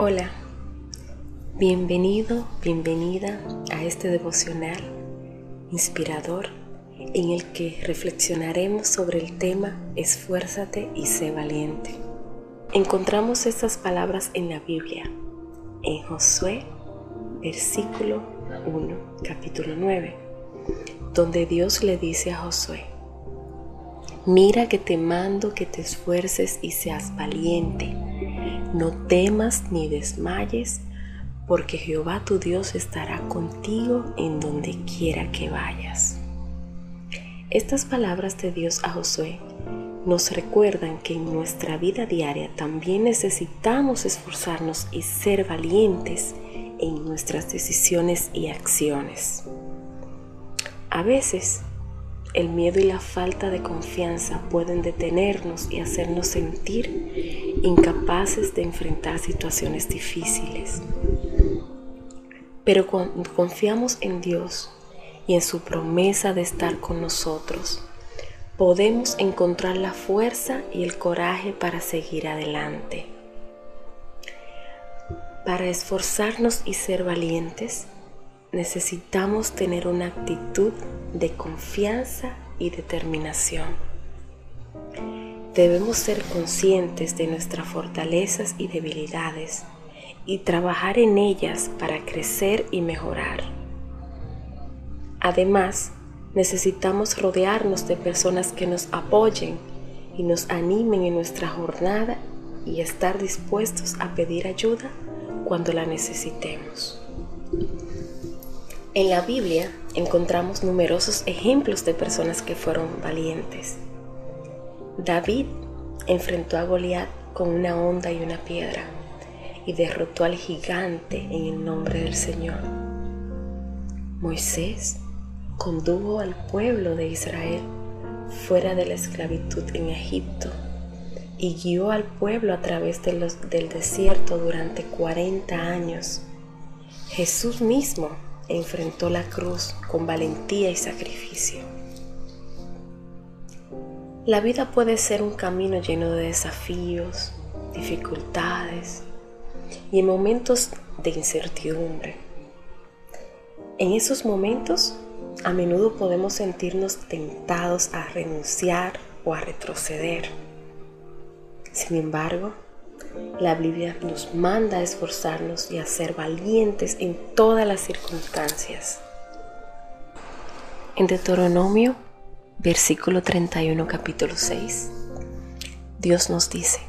Hola, bienvenido, bienvenida a este devocional inspirador en el que reflexionaremos sobre el tema Esfuérzate y sé valiente. Encontramos estas palabras en la Biblia, en Josué, versículo 1, capítulo 9, donde Dios le dice a Josué, Mira que te mando que te esfuerces y seas valiente no temas ni desmayes, porque Jehová tu Dios estará contigo en donde quiera que vayas. Estas palabras de Dios a Josué nos recuerdan que en nuestra vida diaria también necesitamos esforzarnos y ser valientes en nuestras decisiones y acciones. A veces el miedo y la falta de confianza pueden detenernos y hacernos sentir incapaces de enfrentar situaciones difíciles. Pero cuando confiamos en Dios y en su promesa de estar con nosotros, podemos encontrar la fuerza y el coraje para seguir adelante. Para esforzarnos y ser valientes, necesitamos tener una actitud de confianza y determinación. Debemos ser conscientes de nuestras fortalezas y debilidades y trabajar en ellas para crecer y mejorar. Además, necesitamos rodearnos de personas que nos apoyen y nos animen en nuestra jornada y estar dispuestos a pedir ayuda cuando la necesitemos. En la Biblia encontramos numerosos ejemplos de personas que fueron valientes. David enfrentó a Goliat con una honda y una piedra y derrotó al gigante en el nombre del Señor. Moisés condujo al pueblo de Israel fuera de la esclavitud en Egipto y guió al pueblo a través del desierto durante 40 años. Jesús mismo enfrentó la cruz con valentía y sacrificio. La vida puede ser un camino lleno de desafíos, dificultades y en momentos de incertidumbre. En esos momentos, a menudo podemos sentirnos tentados a renunciar o a retroceder. Sin embargo, la Biblia nos manda a esforzarnos y a ser valientes en todas las circunstancias. En Deuteronomio, versículo 31, capítulo 6, Dios nos dice,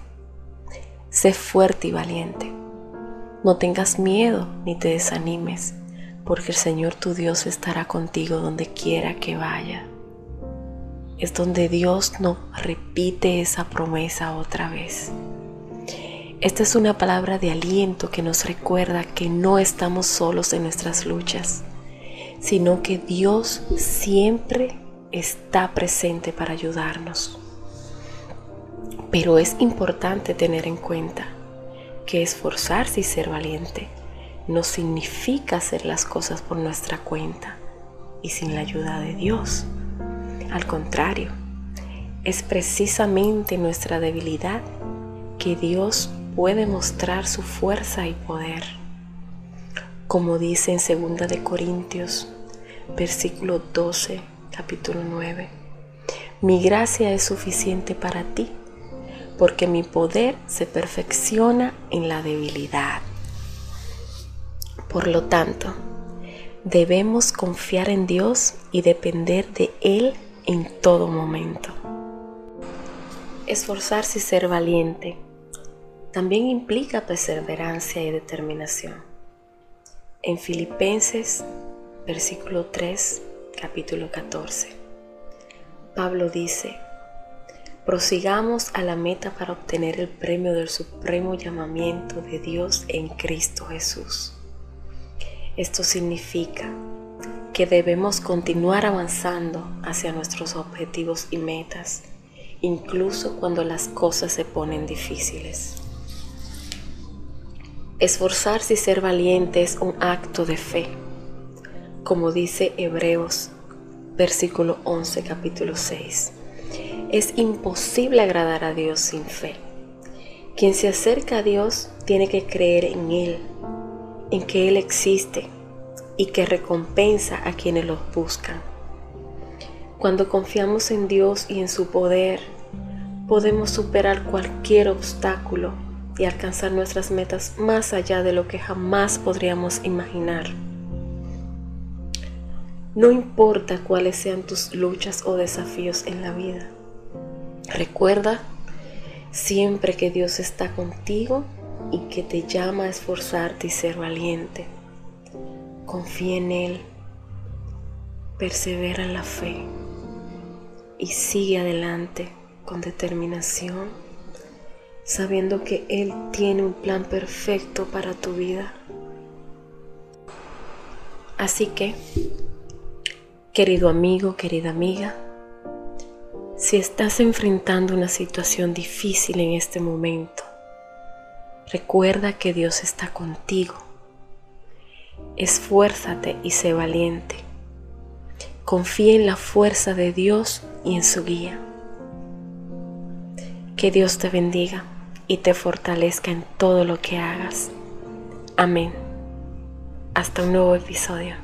sé fuerte y valiente, no tengas miedo ni te desanimes, porque el Señor tu Dios estará contigo donde quiera que vaya. Es donde Dios nos repite esa promesa otra vez. Esta es una palabra de aliento que nos recuerda que no estamos solos en nuestras luchas, sino que Dios siempre está presente para ayudarnos. Pero es importante tener en cuenta que esforzarse y ser valiente no significa hacer las cosas por nuestra cuenta y sin la ayuda de Dios. Al contrario, es precisamente nuestra debilidad que Dios puede mostrar su fuerza y poder. Como dice en 2 de Corintios, versículo 12, capítulo 9. Mi gracia es suficiente para ti, porque mi poder se perfecciona en la debilidad. Por lo tanto, debemos confiar en Dios y depender de Él en todo momento. Esforzarse y ser valiente también implica perseverancia y determinación. En Filipenses, versículo 3, capítulo 14, Pablo dice, prosigamos a la meta para obtener el premio del supremo llamamiento de Dios en Cristo Jesús. Esto significa que debemos continuar avanzando hacia nuestros objetivos y metas, incluso cuando las cosas se ponen difíciles. Esforzarse y ser valiente es un acto de fe, como dice Hebreos versículo 11 capítulo 6. Es imposible agradar a Dios sin fe. Quien se acerca a Dios tiene que creer en Él, en que Él existe y que recompensa a quienes los buscan. Cuando confiamos en Dios y en su poder, podemos superar cualquier obstáculo y alcanzar nuestras metas más allá de lo que jamás podríamos imaginar. No importa cuáles sean tus luchas o desafíos en la vida. Recuerda siempre que Dios está contigo y que te llama a esforzarte y ser valiente. Confía en Él, persevera en la fe y sigue adelante con determinación, sabiendo que Él tiene un plan perfecto para tu vida. Así que, querido amigo, querida amiga, si estás enfrentando una situación difícil en este momento, recuerda que Dios está contigo. Esfuérzate y sé valiente. Confía en la fuerza de Dios y en su guía. Que Dios te bendiga y te fortalezca en todo lo que hagas. Amén. Hasta un nuevo episodio.